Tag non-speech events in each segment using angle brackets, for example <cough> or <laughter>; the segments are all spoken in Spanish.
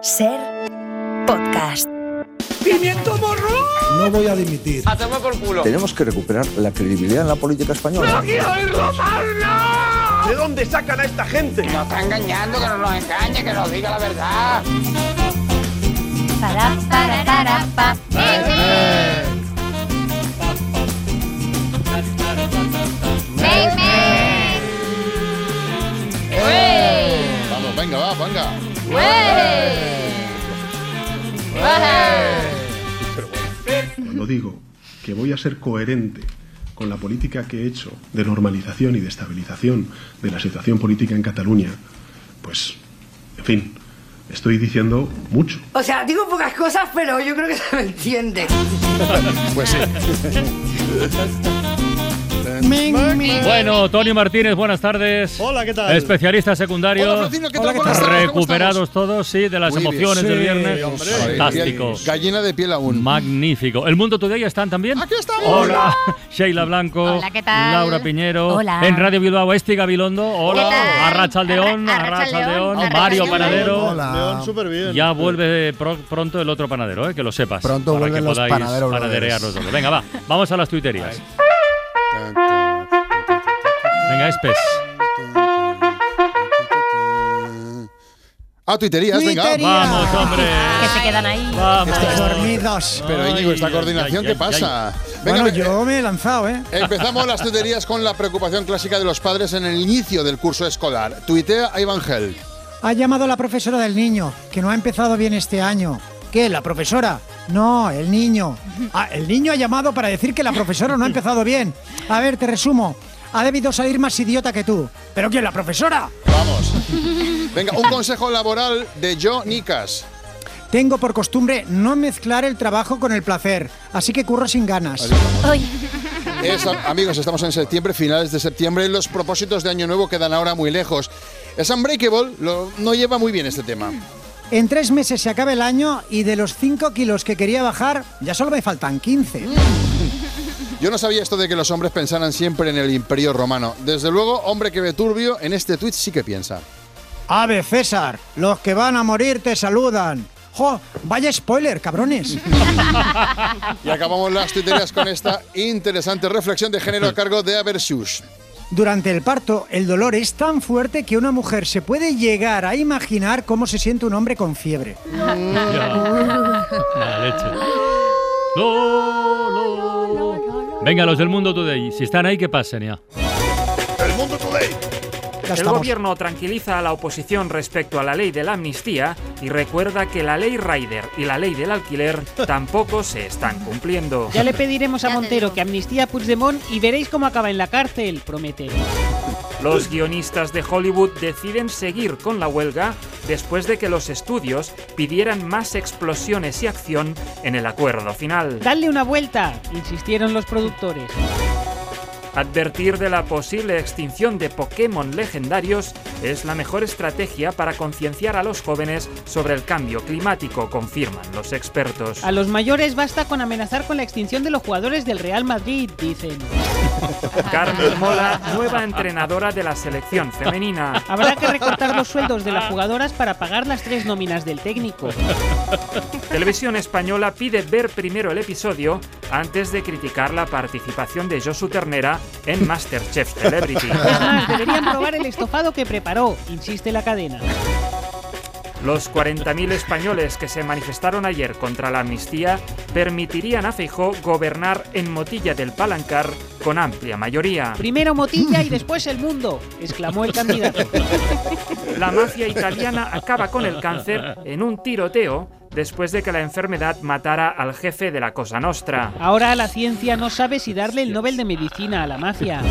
Ser podcast. ¡Pimiento morro! No voy a dimitir. ¡Hacemos por culo! Tenemos que recuperar la credibilidad en la política española. ¿De dónde sacan a esta gente? Nos está engañando, que no nos engañe, que nos diga la verdad. Para, para, para, pa. Vamos, venga, va, venga. Cuando digo que voy a ser coherente con la política que he hecho de normalización y de estabilización de la situación política en Cataluña, pues, en fin, estoy diciendo mucho. O sea, digo pocas cosas, pero yo creo que se me entiende. Pues sí. <laughs> Bueno, Tony Martínez, buenas tardes. Hola, ¿qué tal? Especialistas secundarios. Hola, Francino, ¿qué tal? Hola, ¿qué tal? tardes, ¿cómo Recuperados todos, sí, de las Muy bien. emociones del Sí, viernes. hombre. estamos? Fantástico. Gallina de piel aún. Magnífico. ¿El Mundo Today están también? Aquí estamos. Hola. <laughs> Sheila Blanco. Hola, ¿qué tal? Laura Piñero. Hola. En Radio Bilbao, Esti Gabilondo. Hola. Arrachaldeón. Arra- Arrachaldeón. Arrachaldeón. Mario. Panadero. Hola. León, súper bien. Ya vuelve pro- pronto el otro panadero, eh, que lo sepas. Pronto para vuelven que los podáis panaderos panaderear brothers. los dos. Venga, va. Vamos a las tuiterías. Venga, Espes. Ah, tuiterías, venga. Vamos, hombre. Que se quedan ahí. Vamos. Dormidos. Pero Íñigo, esta Ay, coordinación, ay, ¿qué ay, pasa? Venga, Bueno, yo me he lanzado, ¿eh? Empezamos las tuiterías con la preocupación clásica de los padres en el inicio del curso escolar. Tuitea a Iván Gel. Ha llamado la profesora del niño, que no ha empezado bien este año. ¿Qué? ¿La profesora? No, el niño. Ah, el niño ha llamado para decir que la profesora no ha empezado bien. A ver, te resumo. Ha debido salir más idiota que tú. ¿Pero quién? ¿La profesora? Vamos. Venga, un consejo laboral de Joe Nicas. Tengo por costumbre no mezclar el trabajo con el placer, así que curro sin ganas. Es, amigos, estamos en septiembre, finales de septiembre. Los propósitos de Año Nuevo quedan ahora muy lejos. Es Unbreakable, lo- no lleva muy bien este tema. En tres meses se acaba el año y de los 5 kilos que quería bajar, ya solo me faltan 15. Yo no sabía esto de que los hombres pensaran siempre en el Imperio Romano. Desde luego, hombre que ve turbio, en este tuit sí que piensa. Ave César, los que van a morir te saludan. ¡Jo! Vaya spoiler, cabrones. <laughs> Y acabamos las tuiterías con esta interesante reflexión de género a cargo de Aversus. Durante el parto, el dolor es tan fuerte que una mujer se puede llegar a imaginar cómo se siente un hombre con fiebre. Ya. Mala leche. Venga, los del Mundo Today. Si están ahí, que pasen ya. El mundo today. Ya El estamos. gobierno tranquiliza a la oposición respecto a la ley de la amnistía y recuerda que la ley Rider y la ley del alquiler tampoco se están cumpliendo. Ya le pediremos a Montero que amnistía a Puigdemont y veréis cómo acaba en la cárcel, promete. Los guionistas de Hollywood deciden seguir con la huelga después de que los estudios pidieran más explosiones y acción en el acuerdo final. Dadle una vuelta, insistieron los productores. Advertir de la posible extinción de Pokémon legendarios es la mejor estrategia para concienciar a los jóvenes sobre el cambio climático, confirman los expertos. A los mayores basta con amenazar con la extinción de los jugadores del Real Madrid, dicen. <laughs> Carmen Mola, nueva entrenadora de la selección femenina. Habrá que recortar los sueldos de las jugadoras para pagar las tres nóminas del técnico. Televisión Española pide ver primero el episodio antes de criticar la participación de Josu Ternera en Masterchef <laughs> Celebrity. Es más, deberían probar el estofado que preparó, insiste la cadena. Los 40.000 españoles que se manifestaron ayer contra la amnistía permitirían a Feijó gobernar en Motilla del Palancar con amplia mayoría. Primero Motilla y después el mundo, exclamó el candidato. La mafia italiana acaba con el cáncer en un tiroteo después de que la enfermedad matara al jefe de la Cosa Nostra. Ahora la ciencia no sabe si darle el Nobel de Medicina a la mafia.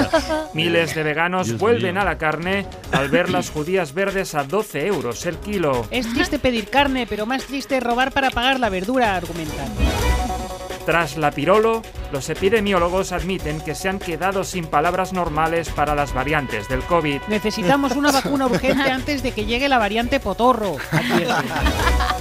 <laughs> Miles de veganos Dios vuelven mío. a la carne al ver las judías verdes a 12 euros el kilo. Es triste pedir carne, pero más triste robar para pagar la verdura, argumentan. Tras la pirolo, los epidemiólogos admiten que se han quedado sin palabras normales para las variantes del COVID. Necesitamos una vacuna urgente antes de que llegue la variante potorro. advierten. <laughs>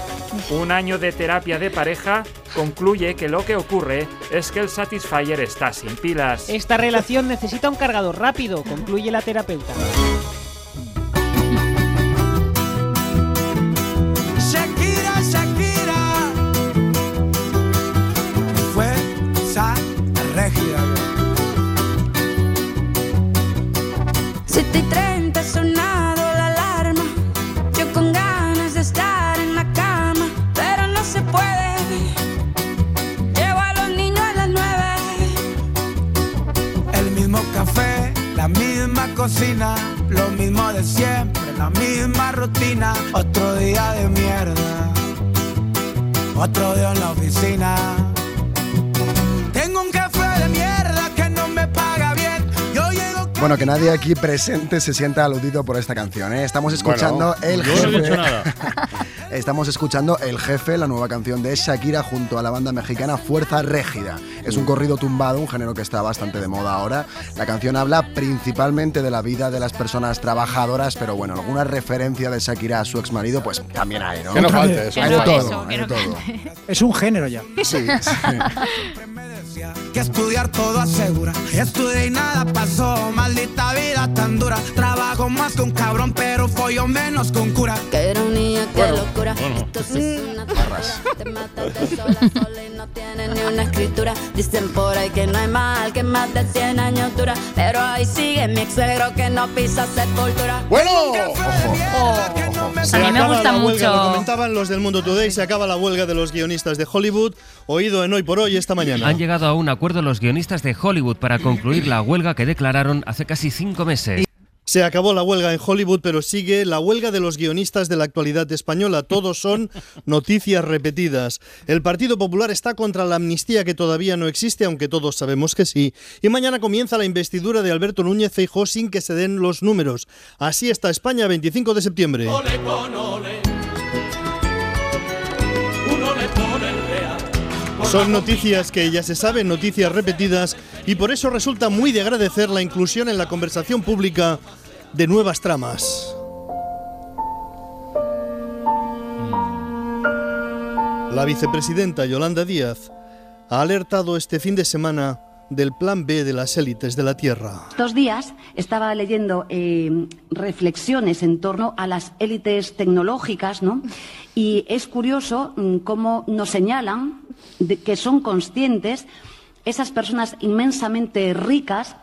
Un año de terapia de pareja concluye que lo que ocurre es que el Satisfyer está sin pilas. Esta relación necesita un cargador rápido, concluye la terapeuta. Bueno, que nadie aquí presente se sienta aludido por esta canción. ¿eh? Estamos escuchando Bueno, el yo no he dicho nada. <laughs> Estamos escuchando El Jefe, la nueva canción de Shakira junto a la banda mexicana Fuerza Régida. Es un corrido tumbado, un género que está bastante de moda ahora. La canción habla principalmente de la vida de las personas trabajadoras, pero bueno, alguna referencia de Shakira a su exmarido, pues también hay, ¿no? Que no falte eso. Hay Que de todo, hay que de todo. Es un género ya. Sí, que estudiar todo asegura. Estudié y nada pasó, maldita vida tan dura. Trabajo más que un cabrón, pero follo menos con cura. Que ironía, qué Bueno, locura. Esto sí es una Te mataste sola, sola y no tiene ni una escritura. Dicen por ahí que no hay mal, que más de 100 años dura. Pero ahí sigue mi ex suegro que no pisa sepultura. Bueno, A mí me gusta lo mucho. comentaban los del Mundo Today, se acaba la huelga de los guionistas de Hollywood, oído en Hoy por Hoy esta mañana. Han llegado a un acuerdo los guionistas de Hollywood para concluir la huelga que declararon hace casi cinco meses. Se acabó la huelga en Hollywood, pero sigue la huelga de los guionistas de la actualidad española. Todos son <laughs> noticias repetidas. El Partido Popular está contra la amnistía que todavía no existe, aunque todos sabemos que sí. Y mañana comienza la investidura de Alberto Núñez Feijóo sin que se den los números. Así está España 25 de septiembre. Son noticias que ya se saben, noticias repetidas, y por eso resulta muy de agradecer la inclusión en la conversación pública de nuevas tramas. La vicepresidenta Yolanda Díaz ha alertado este fin de semana del plan B de las élites de la Tierra. Estos días estaba leyendo eh, reflexiones en torno a las élites tecnológicas, ¿no? Y es curioso mm, cómo nos señalan de que son conscientes esas personas inmensamente ricas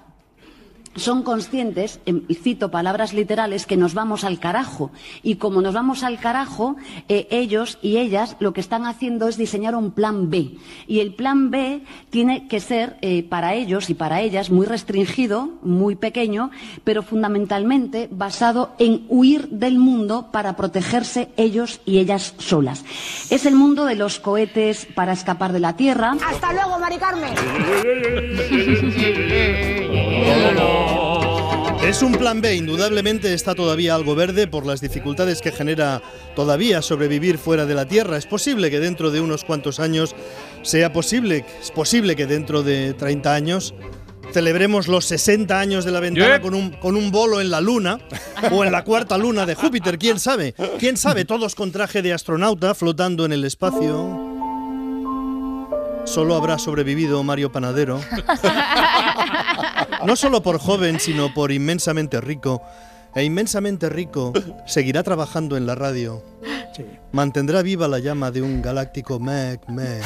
son conscientes, em, y cito palabras literales, que nos vamos al carajo. Y como nos vamos al carajo, eh, ellos y ellas lo que están haciendo es diseñar un plan B. Y el plan B tiene que ser eh, para ellos y para ellas muy restringido, muy pequeño, pero fundamentalmente basado en huir del mundo para protegerse ellos y ellas solas. Es el mundo de los cohetes para escapar de la Tierra. Hasta luego, Mari Carmen. <laughs> Es un plan B, indudablemente está todavía algo verde por las dificultades que genera todavía sobrevivir fuera de la Tierra. Es posible que dentro de unos cuantos años sea posible, es posible que dentro de 30 años celebremos los 60 años de la ventana con, un, con un bolo en la Luna o en la cuarta luna de Júpiter, quién sabe. Quién sabe, todos con traje de astronauta flotando en el espacio. Solo habrá sobrevivido Mario Panadero. No solo por joven, sino por inmensamente rico. E inmensamente rico seguirá trabajando en la radio. Mantendrá viva la llama de un galáctico Mac Mac.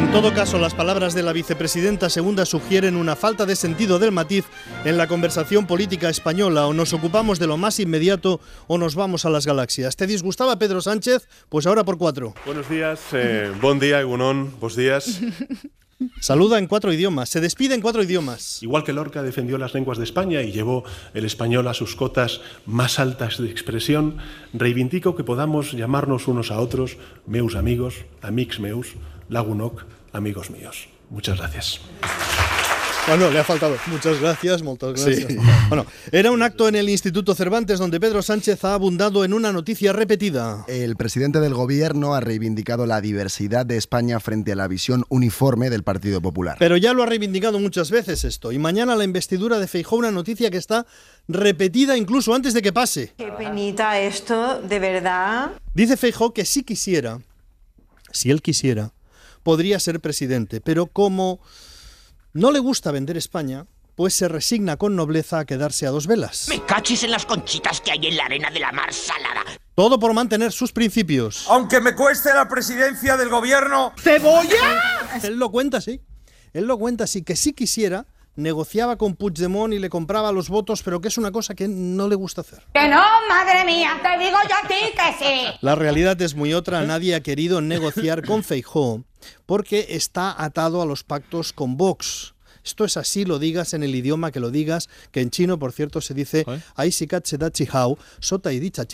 En todo caso, las palabras de la vicepresidenta segunda sugieren una falta de sentido del matiz en la conversación política española. O nos ocupamos de lo más inmediato o nos vamos a las galaxias. ¿Te disgustaba Pedro Sánchez? Pues ahora por cuatro. Buenos días, eh, bon día, Egunon, buenos días. <laughs> Saluda en cuatro idiomas, se despide en cuatro idiomas. Igual que Lorca defendió las lenguas de España y llevó el español a sus cotas más altas de expresión, reivindico que podamos llamarnos unos a otros meus amigos, amics meus, lagunoc, amigos míos. Muchas gracias. Bueno, le ha faltado. Muchas gracias, muchas gracias. Sí. Bueno, era un acto en el Instituto Cervantes donde Pedro Sánchez ha abundado en una noticia repetida. El presidente del gobierno ha reivindicado la diversidad de España frente a la visión uniforme del Partido Popular. Pero ya lo ha reivindicado muchas veces esto. Y mañana la investidura de Feijóo, una noticia que está repetida incluso antes de que pase. Qué penita esto, de verdad. Dice Feijóo que si quisiera, si él quisiera, podría ser presidente, pero como no le gusta vender España, pues se resigna con nobleza a quedarse a dos velas. Me cachis en las conchitas que hay en la arena de la mar salada. Todo por mantener sus principios. Aunque me cueste la presidencia del gobierno. ¡Cebolla! Él lo cuenta así. Él lo cuenta así, que si quisiera, negociaba con Puigdemont y le compraba los votos, pero que es una cosa que no le gusta hacer. Que no, madre mía, te digo yo a ti que sí. La realidad es muy otra. Nadie ha querido negociar con Feijóo porque está atado a los pactos con Vox. Esto es así, lo digas en el idioma que lo digas, que en chino, por cierto, se dice Ai si kat se da chi hao, sota y dicha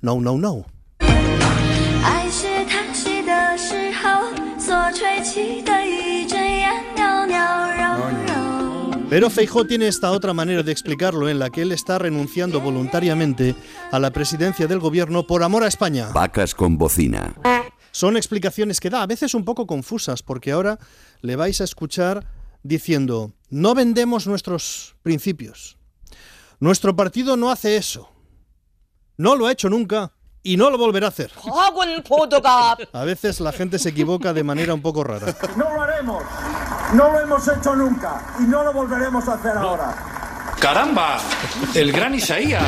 no no no. Pero Feijó tiene esta otra manera de explicarlo en la que él está renunciando voluntariamente a la presidencia del gobierno por amor a España. Vacas con bocina. Son explicaciones que da, a veces un poco confusas, porque ahora le vais a escuchar diciendo, no vendemos nuestros principios. Nuestro partido no hace eso. No lo ha hecho nunca y no lo volverá a hacer. A veces la gente se equivoca de manera un poco rara. No lo haremos. No lo hemos hecho nunca y no lo volveremos a hacer ahora. ¡Caramba! El gran Isaías.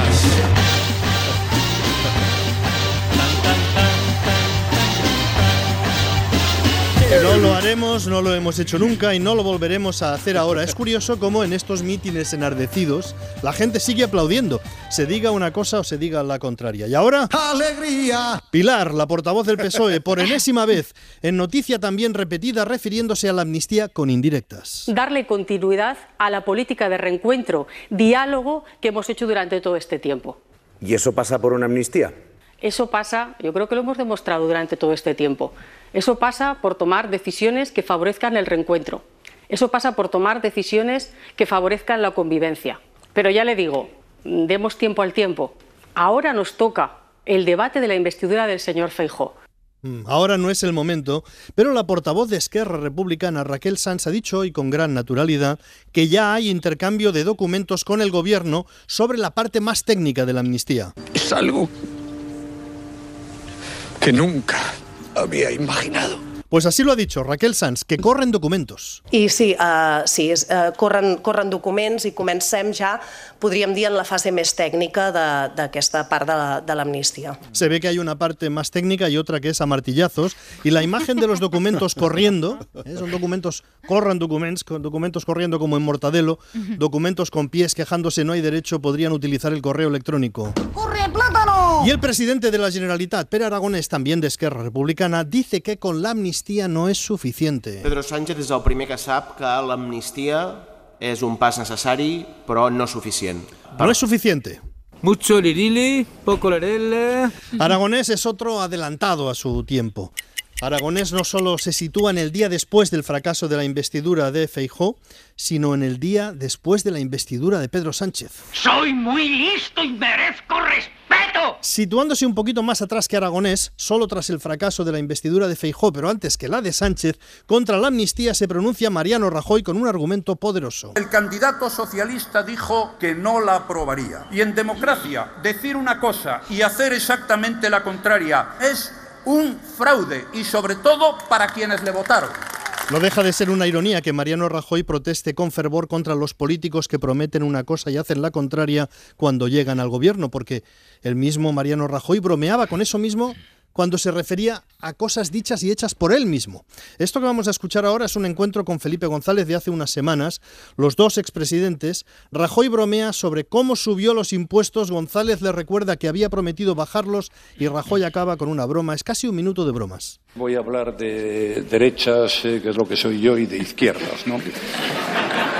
<laughs> No lo haremos, no lo hemos hecho nunca y no lo volveremos a hacer ahora. Es curioso cómo en estos mítines enardecidos la gente sigue aplaudiendo, se diga una cosa o se diga la contraria. Y ahora... ¡Alegría! Pilar, la portavoz del PSOE, por enésima vez, en noticia también repetida refiriéndose a la amnistía con indirectas. darle continuidad a la política de reencuentro, diálogo que hemos hecho durante todo este tiempo. ¿Y eso pasa por una amnistía? Eso pasa, yo creo que lo hemos demostrado durante todo este tiempo, eso pasa por tomar decisiones que favorezcan el reencuentro, eso pasa por tomar decisiones que favorezcan la convivencia. Pero ya le digo, demos tiempo al tiempo. Ahora nos toca el debate de la investidura del señor Feijó. Mm, Ahora no es el momento, pero la portavoz de Esquerra Republicana, Raquel Sanz, ha dicho hoy con gran naturalidad que ya hay intercambio de documentos con el gobierno sobre la parte más técnica de la amnistía. Es algo que nunca había imaginado. Pues así lo ha dicho Raquel Sanz, que corren documentos. I sí, uh, sí és, uh, corren, corren documents i comencem ja, podríem dir, en la fase més tècnica de- d'aquesta part de la- de l'amnistia. Se ve que hay una parte más técnica y otra que es a martillazos. Y la imagen de los documentos corriendo, ¿eh? son documentos, corran documentos, documentos corriendo como en Mortadelo, documentos con pies quejándose no hay derecho, podrían utilizar el correo electrónico. Y el presidente de la Generalitat, Pere Aragonés, también de Esquerra Republicana, dice que con la amnistía no es suficiente. Pedro Sánchez és el primer que sap que l'amnistia és un pas necessari, però no suficient. No es suficiente. Mucho lirili, poco lerele... Aragonés es otro adelantado a su tiempo. Aragonés no solo se sitúa en el día después del fracaso de la investidura de Feijó, sino en el día después de la investidura de Pedro Sánchez. Soy muy listo y merezco respeto. Situándose un poquito más atrás que Aragonés, solo tras el fracaso de la investidura de Feijó, pero antes que la de Sánchez, contra la amnistía se pronuncia Mariano Rajoy con un argumento poderoso. El candidato socialista dijo que no la aprobaría. Y en democracia, decir una cosa y hacer exactamente la contraria es un fraude y sobre todo para quienes le votaron. No deja de ser una ironía que Mariano Rajoy proteste con fervor contra los políticos que prometen una cosa y hacen la contraria cuando llegan al gobierno, porque el mismo Mariano Rajoy bromeaba con eso mismo cuando se refería a cosas dichas y hechas por él mismo. Esto que vamos a escuchar ahora es un encuentro con Felipe González de hace unas semanas. Los dos expresidentes, Rajoy bromea sobre cómo subió los impuestos, González le recuerda que había prometido bajarlos y Rajoy acaba con una broma. Es casi un minuto de bromas. Voy a hablar de derechas, eh, que es lo que soy yo, y de izquierdas, ¿no?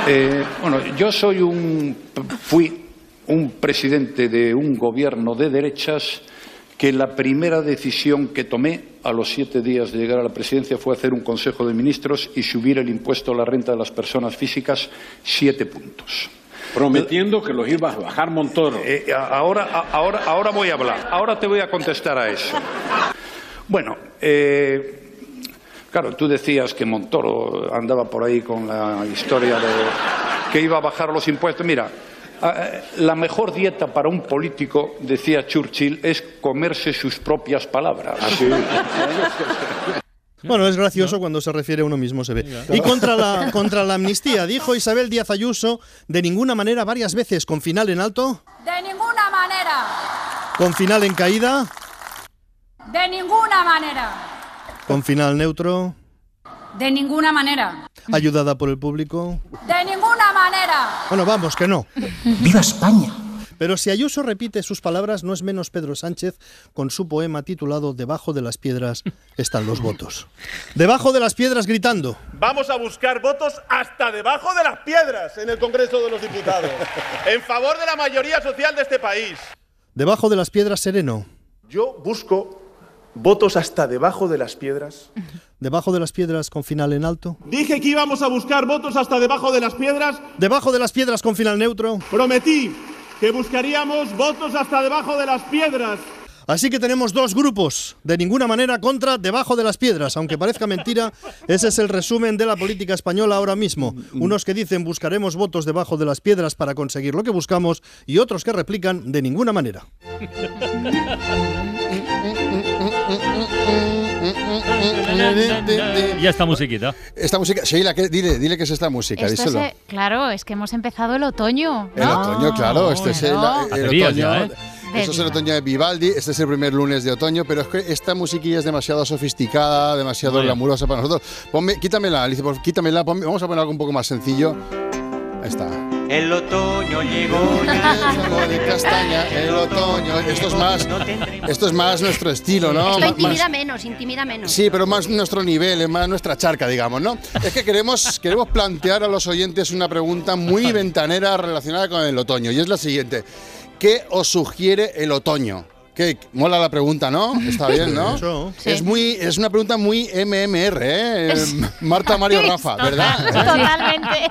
Eh, bueno, yo soy un, fui un presidente de un gobierno de derechas que la primera decisión que tomé a los siete días de llegar a la presidencia fue hacer un Consejo de Ministros y subir el impuesto a la renta de las personas físicas siete puntos. Prometiendo que los ibas a bajar Montoro. Eh, a- ahora, ahora, ahora voy a hablar. Ahora te voy a contestar a eso. Bueno, eh, claro, tú decías que Montoro andaba por ahí con la historia de que iba a bajar los impuestos. Mira, eh, la mejor dieta para un político, decía Churchill, es comerse sus propias palabras. Bueno, es gracioso cuando se refiere a uno mismo, se ve. Y contra la, contra la amnistía, dijo Isabel Díaz Ayuso, de ninguna manera varias veces, con final en alto, De ninguna manera. con final en caída, De ninguna manera. con final neutro, De ninguna manera. ayudada por el público. De ninguna manera. Bueno, vamos, que no. ¡Viva España! Pero si Ayuso repite sus palabras, no es menos Pedro Sánchez con su poema titulado Debajo de las piedras están los votos. Debajo de las piedras gritando. Vamos a buscar votos hasta debajo de las piedras en el Congreso de los Diputados, en favor de la mayoría social de este país. Debajo de las piedras sereno. Yo busco votos hasta debajo de las piedras. Debajo de las piedras con final en alto. Dije que íbamos a buscar votos hasta debajo de las piedras. Debajo de las piedras con final neutro. Prometí que buscaríamos votos hasta debajo de las piedras. Así que tenemos dos grupos, de ninguna manera contra debajo de las piedras, aunque parezca mentira, ese es el resumen de la política española ahora mismo. Unos que dicen buscaremos votos debajo de las piedras para conseguir lo que buscamos y otros que replican de ninguna manera. Y esta musiquita. Esta música, Sheila, ¿qué? dile, dile que es esta música, Esto es, díselo. eh, claro, es que hemos empezado el otoño. El otoño, claro, este es el, otoño. ya, ¿eh? Eso es el otoño de Vivaldi, este es el primer lunes de otoño, pero es que esta musiquilla es demasiado sofisticada, demasiado Vaya. glamurosa para nosotros. Ponme, quítamela, Alicia, por- quítamela, ponme- vamos a poner algo un poco más sencillo. Ahí está. El otoño llegó. Juego de castaña, el otoño. Esto es más, esto es más nuestro estilo, ¿no? Esto intimida más- menos, intimida menos. Sí, pero más nuestro nivel, es más nuestra charca, digamos, ¿no? Es que queremos, queremos plantear a los oyentes una pregunta muy <laughs> ventanera relacionada con el otoño, y es la siguiente. ¿Qué os sugiere el otoño? Que mola la pregunta, ¿no? Está bien, ¿no? Es muy, es una pregunta muy MMR, ¿eh? Marta, Mario, Rafa, ¿verdad? Totalmente.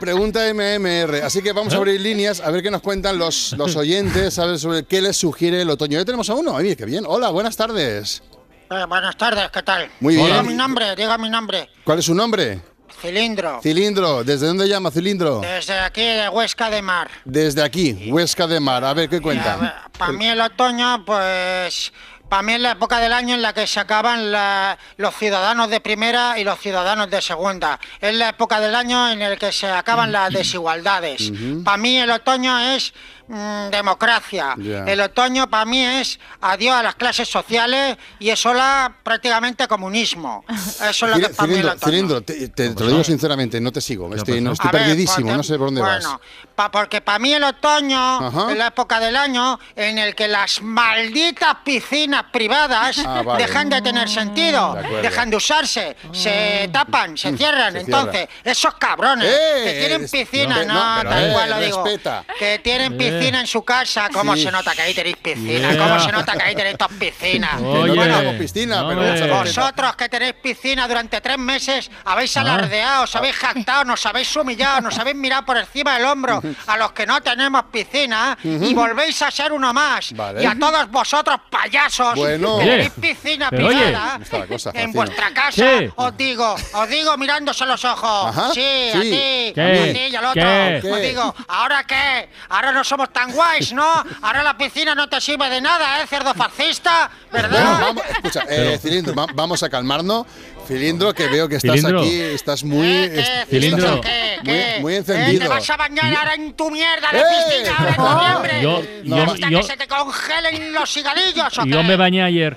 Pregunta MMR. Así que vamos a abrir líneas a ver qué nos cuentan los, los oyentes, ¿sabes? Sobre qué les sugiere el otoño. Ya tenemos a uno. Ay, qué bien. Hola, buenas tardes. Eh, buenas tardes, ¿qué tal? Muy Diga bien. mi nombre, diga mi nombre. ¿Cuál es su nombre? Cilindro. Cilindro. ¿Desde dónde llama Cilindro? Desde aquí de Huesca de Mar. Desde aquí, Huesca de Mar. A ver, ¿qué cuenta? Para mí el otoño, pues... Para mí es la época del año en la que se acaban la- los ciudadanos de primera y los ciudadanos de segunda. Es la época del año en el que se acaban las <clears throat> desigualdades. Para mí el otoño es mm, democracia. Ya. El otoño para mí es adiós a las clases sociales y es hola prácticamente comunismo. Eso es lo que para mí el otoño. Cilindro, te, te- te lo digo sinceramente, no te sigo. Estoy, no, estoy perdidísimo, porque- no sé por dónde vas. bueno, pa- porque para mí el otoño Ajá. es la época del año en el que las malditas piscinas privadas Ah, vale. dejan de tener sentido, De dejan de usarse, se tapan, se cierran. se Entonces, esos cabrones ¡Eh! que tienen Es- piscina, no, no, no, tal eh, cual lo digo, respeta. que tienen Eh. Piscina en su casa, ¿cómo Sí. se nota que ahí tenéis piscina? Yeah. ¿Cómo se nota que ahí tenéis dos piscinas? Oye. no tenemos piscina, pero a respetar. vosotros que tenéis piscina durante tres meses habéis Ah. alardeado, os habéis jactado, nos habéis humillado, nos habéis mirado por encima del hombro a los que no tenemos piscina y volvéis a ser uno más. Vale. Y a todos vosotros payasos Bueno. que Oye, tenéis piscina pero oye, privada ¿cómo está la cosa, en vuestra casa, ¿Qué? os digo, os digo mirándose a los ojos. Ajá, Sí, a sí. ti, ¿Qué? a ti y al otro. ¿Qué? Os digo, ¿ahora qué? Ahora no somos tan guays, ¿no? Ahora la piscina no te sirve de nada, ¿eh, cerdo fascista? Bueno, ¿Verdad? vamos, escucha, eh, Cilindro, va- vamos a calmarnos. Cilindro, que veo que estás Cilindro. aquí, estás muy, Cilindro. estás ¿Qué? muy, ¿Qué? muy Eh, encendido. te vas a bañar ahora en tu mierda de ¡Eh! piscina ahora en noviembre. Yo- No, yo- Hasta yo- que se te congelen los cigarrillos, ¿o Yo qué? me bañé ayer.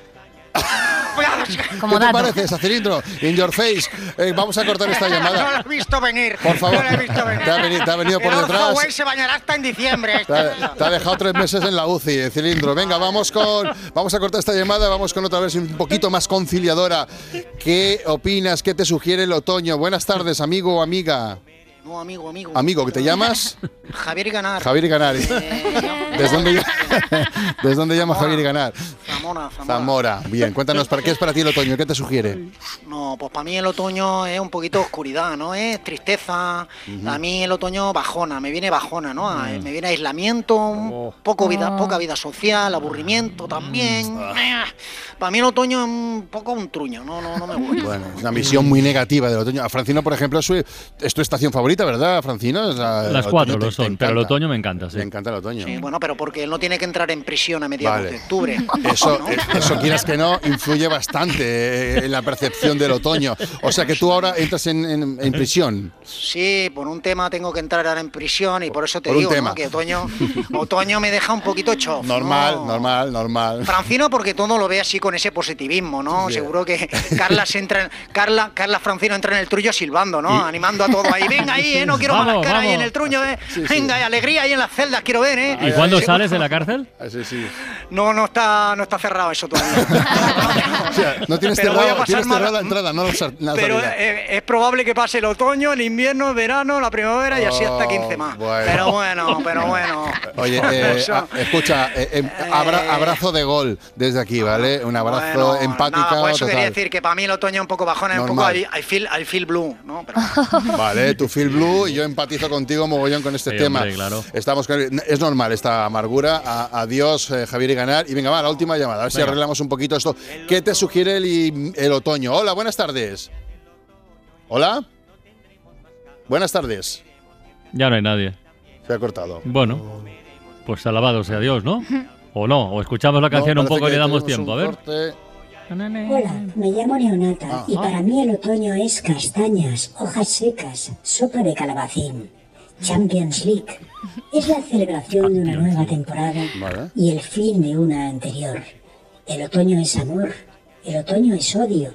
¿Qué te parece esa Cilindro? In your face. Eh, vamos a cortar esta <laughs> No lo llamada. he visto venir. Por favor. No lo he visto venir. Te ha venido, te ha venido por detrás. Güell se bañará hasta en diciembre. Te este ha, te ha dejado tres meses en la UCI, eh, Cilindro. Venga, vamos con, vamos a cortar esta llamada, vamos con otra versión un poquito más conciliadora. ¿Qué opinas? ¿Qué te sugiere el otoño? Buenas tardes, amigo o amiga. No, amigo, amigo. Amigo, ¿que te llamas? <laughs> Javier Ganar. Javier Ganari. ¿Desde dónde, <laughs> ¿Desde dónde llama Javier Ganar? Zamora, Zamora. Zamora. Bien, cuéntanos, ¿para qué es para ti el otoño? ¿Qué te sugiere? No, pues para mí el otoño es un poquito oscuridad, ¿no? Es tristeza. Ujú. A mí el otoño bajona, me viene bajona, ¿no? Mm. Me viene aislamiento, un poco vida, poca vida social, aburrimiento también. Para mí el otoño es un poco un truño, no, no, no me gusta. Bueno, es una visión muy negativa del otoño. A Francino, por ejemplo, es, su- es tu estación favorita, ¿verdad, Francino? Es la- el Las cuatro lo son, pero el otoño me encanta, sí. Me encanta el otoño. Sí, bueno, pero porque él no tiene que entrar en prisión a mediados Vale. de octubre. <laughs> Eso, ¿no? eh, eso quieras que no, influye bastante eh, en la percepción del otoño. O sea que tú ahora entras en, en- en prisión. Sí, por un tema tengo que entrar ahora en prisión y por eso te Por un digo que otoño, otoño me deja un poquito chof. ¿no? Normal, normal, normal. Francino porque todo lo ve así con ese positivismo, ¿no? Bien. Seguro que Carla se entra en- Carla, Carla Francino entra en el trullo silbando, ¿no? Animando a todo ahí. Venga ahí, ¿eh? No quiero Vamos, cara ahí vamos. en el truño, ¿eh? Venga, y alegría ahí en las celdas, quiero ver, ¿eh? ¿Y cuándo Sí, sales de la cárcel? Sí, sí. No, no está, no está cerrado eso todavía. <laughs> O sea, no tienes Pero voy a cerrado, pasar tienes mal- cerrada la entrada, no la Pero salida. eh, es probable que pase el otoño, el invierno, el verano, la primavera y así hasta 15 más. Oh, bueno. Pero bueno, pero bueno. <laughs> Oye, eh, a- escucha, eh, eh, abra- abrazo de gol desde aquí, ¿vale? Un abrazo Bueno, empática nada, por eso quería total. decir que para mí el otoño es un poco bajón, es un poco. I, I feel, I feel blue, ¿no? Pero- Vale, tu feel blue y yo empatizo contigo mogollón con este Sí, tema. hombre, claro. Estamos con- es normal esta amargura. A- adiós, eh, Javier y Ganar. Y venga, va, la última llamada. A ver si arreglamos un poquito esto. ¿Qué te sugiere el, el otoño? Hola, buenas tardes. Hola. Buenas tardes. Ya no hay nadie. Se ha cortado. Bueno, pues alabado sea Dios, ¿no? <laughs> O no, o escuchamos la canción No, un poco y le damos tiempo. A ver. corte. Hola, me llamo Neonata y para mí el otoño es castañas, hojas secas, sopa de calabacín, Champions League. Es la celebración de una nueva temporada Vale. y el fin de una anterior. El otoño es amor, el otoño es odio,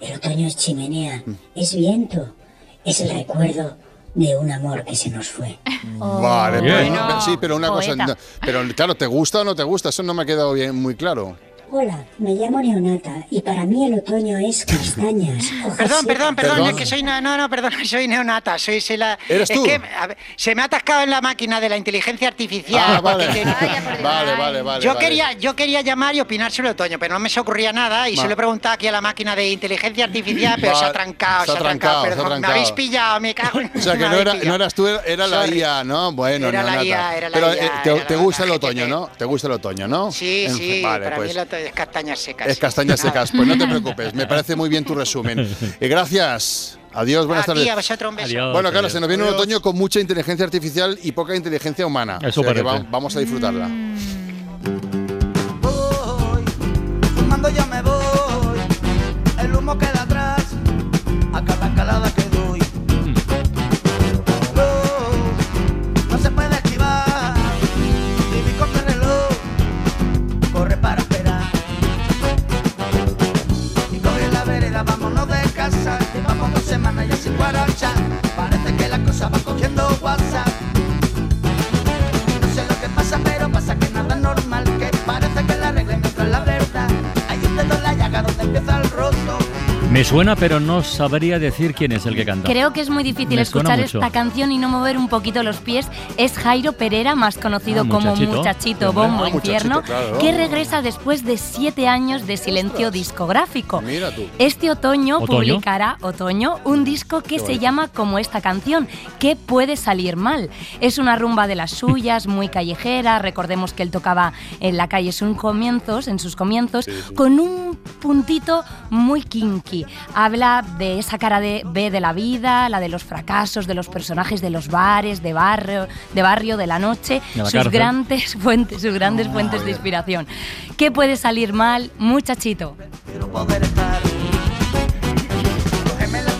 el otoño es chimenea, es viento, es el recuerdo de un amor que se nos fue. Vale, Bien. pero, no- sí, pero una cosa. poeta. pero claro, ¿te gusta o no te gusta? Eso no me ha quedado bien muy claro. Hola, me llamo Neonata y para mí el otoño es castañas, Perdón, perdón, perdón, Perdón. es que soy no, no, no, perdón, <laughs> soy neonata, soy, soy la ¿Eres es tú? que a ver, se me ha atascado en la máquina de la inteligencia artificial. Ah, vale. Vale, vale, vale. yo vale. quería, yo quería llamar y opinar sobre el otoño, pero no me se ocurría nada y Va. se lo he preguntado aquí a la máquina de inteligencia artificial, pero Va, se ha trancado, se ha trancado, se ha perdón, me habéis pillado, me cago en <laughs> O sea, que no, era, no eras tú, era la Sorry. IA, ¿no? Bueno, Era la Neonata. IA, era la Pero IA, eh, te, la- gusta el la otoño. ¿no? ¿Te gusta el otoño, no? Sí, sí, Vale, para pues. mí el otoño es castañas secas. Es castañas secas, pues no te preocupes, me <laughs> parece muy bien tu resumen. Y gracias. Adiós, buenas A ti, tardes. a vosotros un beso. Adiós. Bueno, claro, se nos viene un otoño con mucha inteligencia artificial y poca inteligencia humana. Eso O sea que parece. va- vamos a disfrutarla. Fumando ya me voy, el humo queda atrás, a cada calada que guaracha, parece que la cosa va cogiendo WhatsApp. No sé lo que pasa, pero pasa que nada es normal. Que parece que la regla mientras la verdad. Hay un dedo en la llaga donde empieza el roto. Me suena, pero no sabría decir quién es el que canta. Creo que es muy difícil Me escuchar esta canción y no mover un poquito los pies. Es Jairo Pereira, más conocido Ah, como Muchachito. Bombo Ah, Infierno, Muchachito, claro. que regresa después de siete años de silencio discográfico. Mira tú. Este otoño, ¿Otoño? publicará Otoño un disco que se llama como esta canción, ¿Qué puede salir mal? Es una rumba de las suyas, muy callejera, recordemos que él tocaba en la calle sus comienzos, en sus comienzos, con un puntito muy kinky. Habla de esa cara de B de la vida, la de los fracasos, de los personajes de los bares, de barrio, de barrio, de la noche, De la sus cárcel. grandes <laughs> fuentes, sus grandes fuentes de inspiración. ¿Qué puede salir mal, muchachito? Quiero poder estar. Cógeme las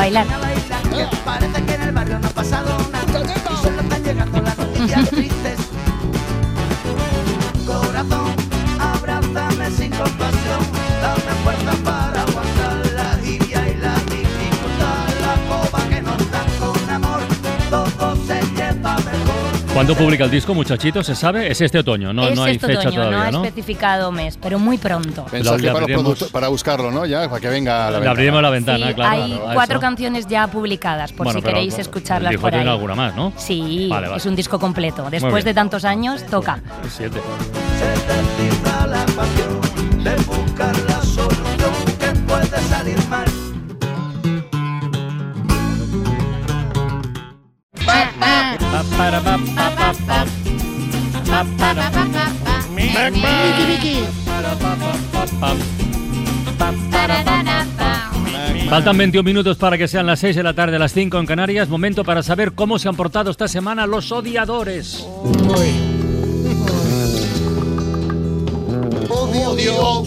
bailar. parece que en el barrio no ha pasado nada. Y solo están llegando las noticias <laughs> ¿Cuándo publica el disco, muchachito? ¿Se sabe? Es este otoño, no, es no hay este fecha otoño, no todavía, ha ¿no? especificado mes, pero muy pronto. Mensaje Le para, los para buscarlo, ¿no? Ya, para que venga a la Le ventana. abriremos la ventana, Sí, claro. hay cuatro eso. canciones ya publicadas, por Bueno, si pero, queréis bueno, escucharlas el disco por ahí. tiene alguna más, ¿no? Sí, Vale, vale. es un disco completo. Después de tantos años, toca. <laughs> Siete. Faltan 21 minutos para que sean las 6 de la tarde, las 5 en Canarias. Momento para saber cómo se han portado esta semana los odiadores. Odio,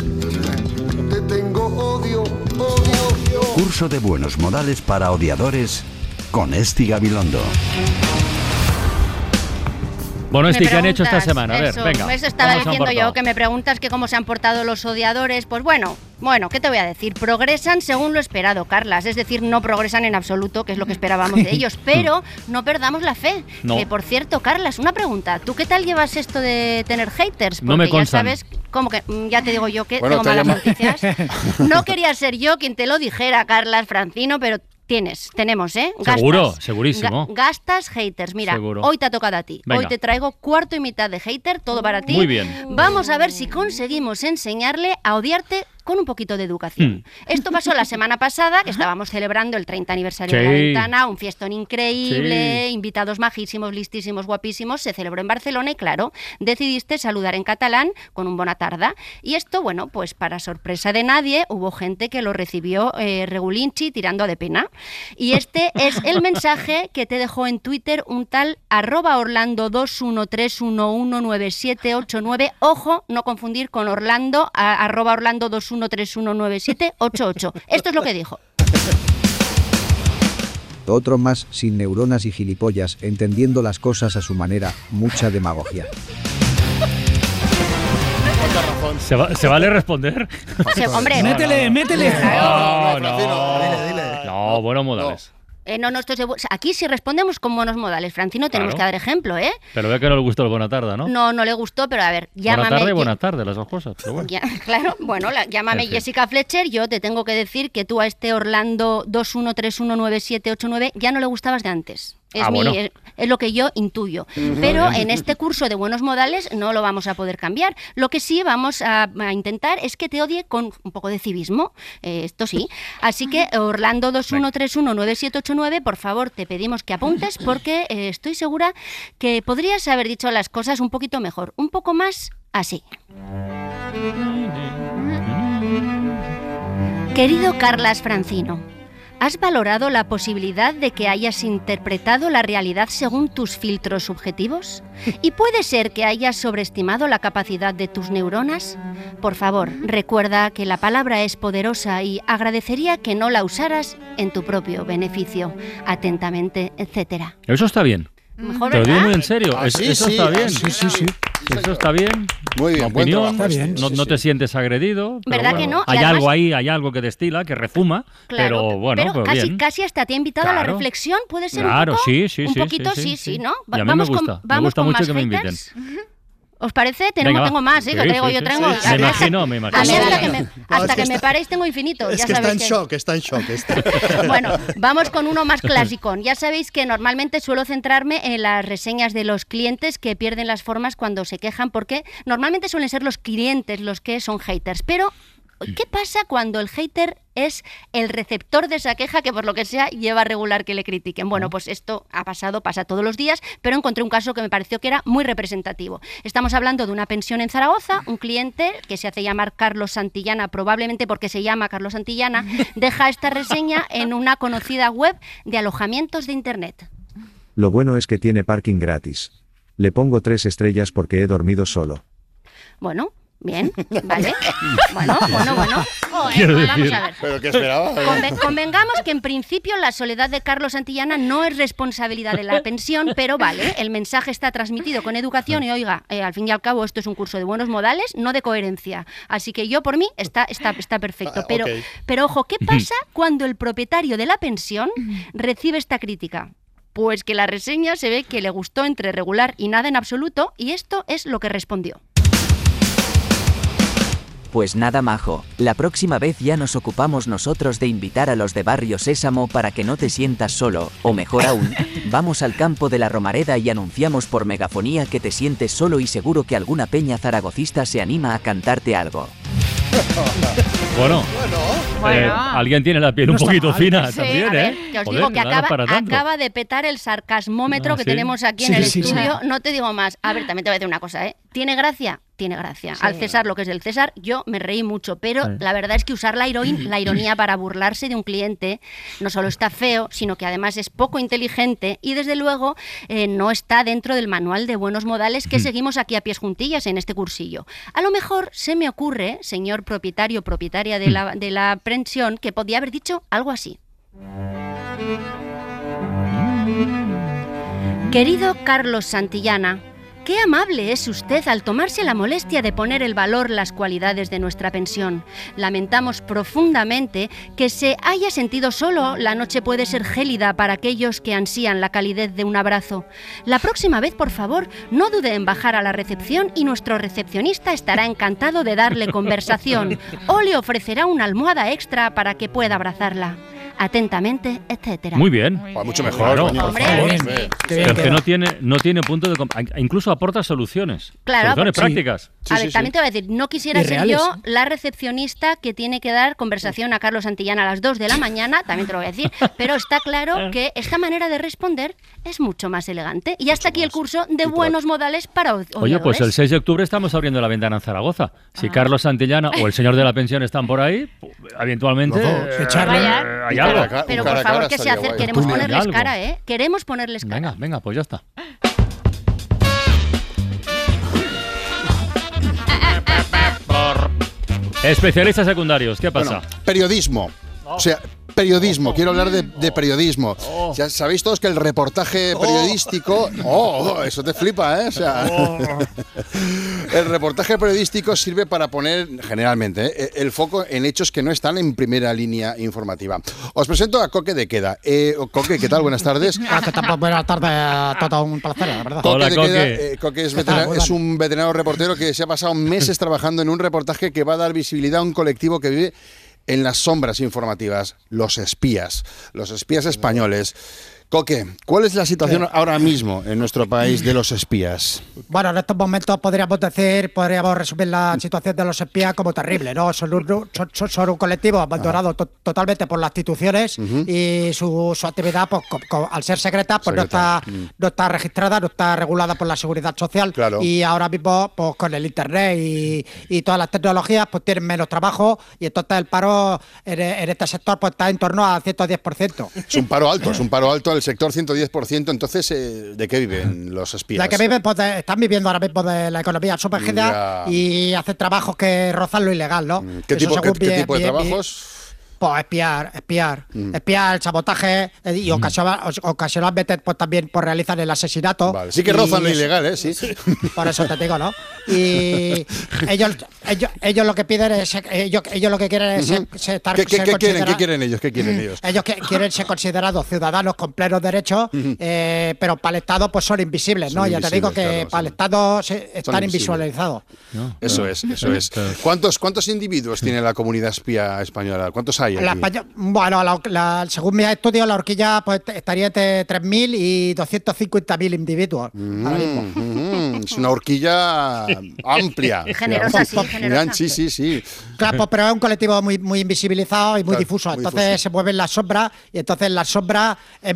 te tengo odio, odio. Curso de buenos modales para odiadores con Esti Gabilondo. Bueno, Me Esti, ¿qué han hecho esta semana? A ver, eso, venga. Eso estaba ¿cómo se han diciendo yo, que me preguntas que cómo se han portado los odiadores. Pues bueno, bueno, ¿qué te voy a decir? Progresan según lo esperado, Carlas. Es decir, no progresan en absoluto, que es lo que esperábamos de <laughs> ellos. Pero no perdamos la fe. No. Que por cierto, Carlas, una pregunta. ¿Tú qué tal llevas esto de tener haters? Porque No me ya sabes, como que mm, ya te digo yo que Bueno, tengo te malas noticias. <laughs> No quería ser yo quien te lo dijera, Carlas Francino, pero tienes, tenemos, ¿eh? Seguro, segurísimo. Ga- gastas haters. Mira, Seguro. hoy te ha tocado a ti. Venga. Hoy te traigo cuarto y mitad de hater, todo para ti. Muy bien. Vamos a ver si conseguimos enseñarle a odiarte con un poquito de educación. Esto pasó la semana pasada, que estábamos celebrando el 30 aniversario de la ventana, un fiestón increíble, Sí. invitados majísimos, listísimos, guapísimos. Se celebró en Barcelona y, claro, decidiste saludar en catalán con un bona tarda. Y esto, bueno, pues para sorpresa de nadie, hubo gente que lo recibió eh, regulinchi tirando de pena. Y este es el <laughs> mensaje que te dejó en Twitter un tal arroba Orlando 213119789. Ojo, no confundir con Orlando, a- arroba Orlando 213119788. Esto es lo que dijo. Otro más sin neuronas y gilipollas, entendiendo las cosas a su manera, mucha demagogia. ¿Se, va- ¿se vale responder? Hombre, Métele, métele. No, no. No, buenos modales. Eh, no, no estoy seguro. Aquí si respondemos con buenos modales, Francino, tenemos Claro. que dar ejemplo, ¿eh? Pero veo que no le gustó el buena tarde, ¿no? No, no le gustó, pero a ver, llámame. buena tarde y buena tarde, las dos cosas. Pero bueno. Ya, <laughs> claro, bueno, la- llámame En fin. Jessica Fletcher, yo te tengo que decir que tú a este Orlando 21319789 ya no le gustabas de antes. Es, Ah, mi- bueno. es, es lo que yo intuyo. Pero en este curso de buenos modales no lo vamos a poder cambiar. Lo que sí vamos a, a intentar es que te odie con un poco de civismo. Eh, esto sí. Así que Orlando 21319789, por favor, te pedimos que apuntes porque eh, estoy segura que podrías haber dicho las cosas un poquito mejor, un poco más así. Querido Carlas Francino, ¿has valorado la posibilidad de que hayas interpretado la realidad según tus filtros subjetivos? ¿Y puede ser que hayas sobreestimado la capacidad de tus neuronas? Por favor, recuerda que la palabra es poderosa y agradecería que no la usaras en tu propio beneficio. Atentamente, etcétera. Eso está bien. Mejor, Te lo digo muy en serio. Ah, Es- sí, eso sí, está bien. sí, sí, sí. Eso está bien. Muy bien, buen opinión, trabajo, Está bien, no, te sientes agredido. ¿Verdad que no? Hay además- algo ahí, hay algo que destila, que refuma, Claro, pero bueno, pero pues casi, bien. casi hasta te ha invitado a la reflexión, puede ser Claro, un poco, sí, sí, un poquito, sí, sí, sí, sí, sí. ¿no? Y a mí me vamos gusta, con, me vamos gusta con mucho que me haters. <laughs> ¿Os parece? Tenemos, Venga, va. tengo más, ¿eh? Sí, que traigo, sí, yo sí, traigo. sí. Me imagino, me A mí imagino. hasta que me, hasta es que que me está- paréis tengo infinito. Es ya que está sabéis en que- shock, está en shock. <laughs> Bueno, vamos con uno más clásico. Ya sabéis que normalmente suelo centrarme en las reseñas de los clientes que pierden las formas cuando se quejan, porque normalmente suelen ser los clientes los que son haters. Pero, ¿qué pasa cuando el hater es el receptor de esa queja que por lo que sea lleva a regular que le critiquen? Bueno, pues esto ha pasado, pasa todos los días, pero encontré un caso que me pareció que era muy representativo. Estamos hablando de una pensión en Zaragoza, un cliente que se hace llamar Carlos Santillana, probablemente porque se llama Carlos Santillana, <laughs> deja esta reseña en una conocida web de alojamientos de Internet. Lo bueno es que tiene parking gratis. Le pongo tres estrellas porque he dormido solo. Bueno, bien, vale. Bueno, bueno, bueno. Vamos decir- a ver. ¿Pero qué esperaba? Conven- convengamos que en principio la soledad de Carlos Santillana no es responsabilidad de la pensión, pero vale, el mensaje está transmitido con educación y oiga, eh, al fin y al cabo esto es un curso de buenos modales, no de coherencia. Así que yo por mí está, está, está perfecto. Pero, ok. pero ojo, ¿qué pasa cuando el propietario de la pensión recibe esta crítica? Pues que la reseña se ve que le gustó entre regular y nada en absoluto, y esto es lo que respondió. Pues nada majo, la próxima vez ya nos ocupamos nosotros de invitar a los de Barrio Sésamo para que no te sientas solo, o mejor aún, <laughs> vamos al campo de la Romareda y anunciamos por megafonía que te sientes solo y seguro que alguna peña zaragocista se anima a cantarte algo. <laughs> Bueno, Bueno. eh, alguien tiene la piel No un poquito mal. fina Sí, también, a ver, ¿eh? que os Joder, digo que acaba, acaba de petar el sarcasmómetro Ah, que ¿sí? tenemos aquí Sí, en el sí, sí. estudio. No te digo más. A ver, también te voy a decir una cosa, ¿eh? ¿Tiene gracia? Tiene gracia. Al César lo que es del César, yo me reí mucho, pero Sí. la verdad es que usar la, heroín- la <clears throat> ironía para burlarse de un cliente no solo está feo, sino que además es poco inteligente y desde luego eh, no está dentro del manual de buenos modales que seguimos aquí a pies juntillas en este cursillo. A lo mejor se me ocurre, señor propietario, propietaria de la, de la pensión, que podía haber dicho algo así. Querido Carlos Santillana, qué amable es usted al tomarse la molestia de poner el valor las cualidades de nuestra pensión. Lamentamos profundamente que se haya sentido solo. La noche puede ser gélida para aquellos que ansían la calidez de un abrazo. La próxima vez, por favor, no dude en bajar a la recepción y nuestro recepcionista estará encantado de darle conversación <laughs> o le ofrecerá una almohada extra para que pueda abrazarla. Atentamente, etcétera. Muy bien. mucho mejor, Claro. por Hombre. favor. Bien. Pero que no tiene, no tiene punto de... Incluso aporta soluciones. Claro, Soluciones prácticas. a ver, también te voy a decir, no quisiera ser reales. yo la recepcionista que tiene que dar conversación a Carlos Santillana a las 2 de la mañana, también te lo voy a decir, <laughs> pero está claro que esta manera de responder es mucho más elegante. Y hasta aquí el curso de buenos modales para od- Oye, pues el odiadores. 6 de octubre estamos abriendo la ventana en Zaragoza. Si Carlos Santillana o el señor de la pensión están por ahí, eventualmente Los dos, eh, echarle. Algo. cara Pero por favor que se hace, queremos ponerles algo. cara, ¿eh? Queremos ponerles cara. Venga, venga, pues ya está. Especialistas secundarios, ¿qué pasa? Bueno, periodismo. O sea, periodismo. Quiero hablar de, de periodismo. Ya sabéis todos que el reportaje periodístico. Oh, oh, eso te flipa, ¿eh? O sea, <laughs> el reportaje periodístico sirve para poner, generalmente, ¿eh? el foco en hechos que no están en primera línea informativa. Os presento a Coque de Queda. Eh, Coque, ¿qué tal? Buenas tardes. Buenas tardes, todo un placer, la verdad. Coque Hola, de Coque. Queda, eh, Coque es, es un veterano reportero que se ha pasado meses trabajando en un reportaje que va a dar visibilidad a un colectivo que vive en las sombras informativas, los espías, los espías españoles. Coque, ¿cuál es la situación ahora mismo en nuestro país de los espías? Bueno, en estos momentos podríamos decir, podríamos resumir la situación de los espías como terrible, ¿no? Son un, son, un colectivo abandonado to- totalmente por las instituciones y su, su actividad, pues, al ser secreta, pues no está, no está registrada, no está regulada por la seguridad social. Claro. Y ahora mismo, pues con el internet y, y todas las tecnologías, pues tienen menos trabajo y entonces el paro en, en este sector pues está en torno al 110%. Es un paro alto, es un paro alto del sector 110%. Entonces, eh, ¿de qué viven los espías? La que viven, pues, de- están viviendo ahora mismo de la economía submergida Ya. y hacen trabajos que rozan lo ilegal, ¿no? ¿Qué Eso tipo, qué- según qué vi- tipo de trabajos? Pues espiar, espiar, Mm. espiar, sabotaje eh, y ocasiona- os- ocasionalmente pues también pues, realizan el asesinato. Vale, sí que rozan lo ilegal, ¿eh? Sí. <laughs> Por eso te digo, ¿no? Y <laughs> ellos, ellos, ellos lo que piden es, ellos, ellos lo que quieren es ser- estar- ¿Qué, qué- ser qué quieren? ¿Qué considera- quieren ellos? ¿Qué quieren ellos? <laughs> ellos que quieren ser considerados ciudadanos con plenos derechos, eh, pero para el Estado pues son invisibles, ¿no? Son ya te digo que claro, para el Estado se- están invisibles. invisualizados. Eso es, eso es. ¿Cuántos, ¿Cuántos individuos tiene la comunidad espía española? ¿Cuántos hay aquí? La España- bueno, la- la- según mis estudios, la horquilla pues, estaría entre 3.000 y 250.000 individuos. ahora mismo. Mm, es una horquilla <laughs> amplia. Generosa, sí, generosa. Sí, sí, sí. Claro, pues, pero es un colectivo muy, muy invisibilizado y muy Claro, difuso. muy Entonces difuso. se mueven las sombras y entonces las sombras, eh,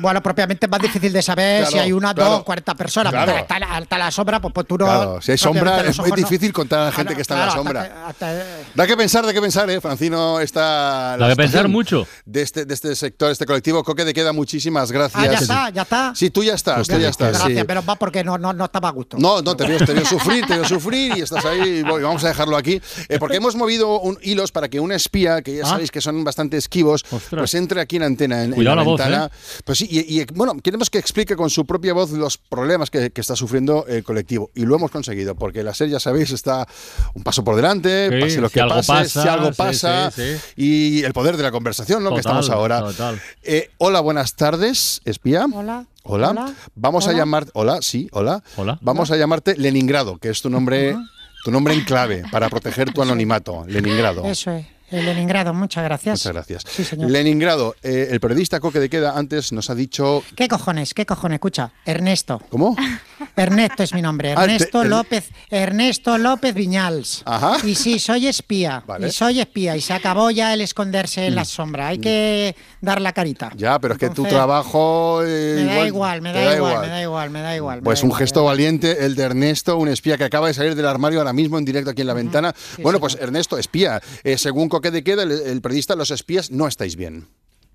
bueno, propiamente es más difícil de saber Claro, si hay una, claro. dos, 40 personas. Claro. Pero está, la- está la sombra, pues, pues tú no. Claro, si hay sombra es muy difícil contar a la gente Claro, que está en la sombra. hasta hasta- Da que pensar, da que pensar, ¿eh? Francino está... Da que pensar mucho. De este, de este sector, este colectivo. Coque de queda, muchísimas gracias. Ah, ya está, ya está. Sí, tú ya estás, tú ya estás. Gracias, sí. pero va porque no, no, no estaba a gusto. No, no, te veo, te veo sufrir, te veo sufrir y estás ahí. Bueno, vamos a dejarlo aquí. Eh, porque hemos movido un, hilos para que un espía, que ya Ah. sabéis que son bastante esquivos, pues entre aquí en antena, en, la, la voz, ventana. ¿eh? Pues sí, y, y, bueno, queremos que explique con su propia voz los problemas que, que está sufriendo el colectivo. Y lo hemos conseguido, porque la serie, ya sabéis, está un paso por delante, Sí, pase lo si que pase, pasa, si algo pasa, sí, sí. y el poder de la conversación, ¿no? que estamos ahora. total. Eh, hola, buenas tardes, espía. Hola. Hola. Hola. Vamos a llamar. Hola, sí, hola. Hola. Vamos a llamarte Leningrado, que es tu nombre, tu nombre en clave para proteger tu anonimato. Leningrado. Eso es, Leningrado, muchas gracias. Muchas gracias. Sí, señor. Leningrado, eh, el periodista Coque de Queda antes nos ha dicho. ¿Qué cojones? ¿Qué cojones? Escucha, Ernesto. ¿Cómo? <laughs> Ernesto es mi nombre, Ah, te- Ernesto López, Ernesto López Viñals. Ajá. Y sí, soy espía, Vale. y soy espía, y se acabó ya el esconderse en la sombra, hay que dar la carita. Ya, pero es que tu trabajo. eh, Me da igual, me da igual, me da igual, me da igual. me Pues da un igual. gesto valiente, el de Ernesto, un espía que acaba de salir del armario ahora mismo en directo aquí en la ventana. bueno, pues Ernesto, espía. Eh, según Coque de Queda, el, el periodista, los espías no estáis bien.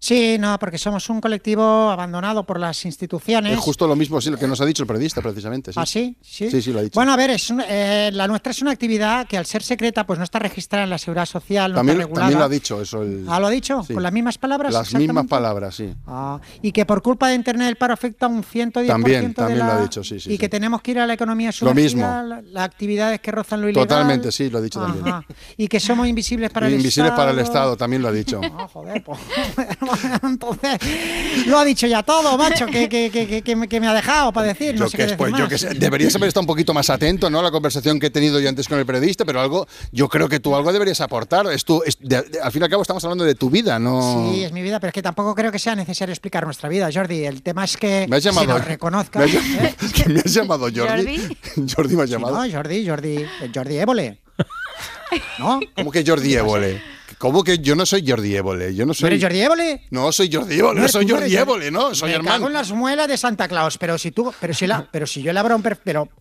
Sí, no, porque somos un colectivo abandonado por las instituciones. Es justo lo mismo sí, lo que nos ha dicho el periodista, precisamente. Sí. ¿Ah, sí? Sí, Sí, sí, lo ha dicho. Bueno, a ver, es un- eh, la nuestra es una actividad que al ser secreta pues no está registrada en la seguridad social, no también, está regulada. también lo ha dicho eso. El, Ah, ¿lo ha dicho? Sí. ¿Con las mismas palabras? Las mismas palabras, sí. Ah, y que por culpa de Internet el paro afecta a un 110% También, de también la... lo ha dicho, sí, sí, Y que tenemos que ir a la economía Lo sumergida, la- las actividades que rozan lo ilegal. Totalmente, sí, lo ha dicho también. Ajá. Y que somos invisibles para el Invisibles Estado. para el Estado, también lo ha dicho. Ah, joder, pues, <laughs> <laughs> entonces lo ha dicho ya todo, macho, que, que, que, que- que me, que me ha dejado para decir, no Yo sé que, qué decir pues, yo que sé, deberías haber estado un poquito más atento ¿no? a la conversación que he tenido yo antes con el periodista, pero algo, yo creo que tú algo deberías aportar. Es tu, es- de- de- al fin y al cabo estamos hablando de tu vida, ¿no? Sí, es mi vida, pero es que tampoco creo que sea necesario explicar nuestra vida, Jordi. El tema es que Me has llamado. se nos reconozca. Me has, ¿eh? <laughs> que me has llamado <laughs> Jordi. Jordi me has Sí, llamado. no, Jordi, Jordi, Jordi Évole. ¿No? ¿Cómo que Jordi Évole? ¿Cómo que yo no soy Jordi Évole? Yo no ¿No soy. eres Jordi Évole? No, soy Jordi Évole, no soy Jordi Évole, no, soy Me hermano. cago en las muelas de Santa Claus, pero si tú, pero si la, pero si yo le abro un perfil, pero pe-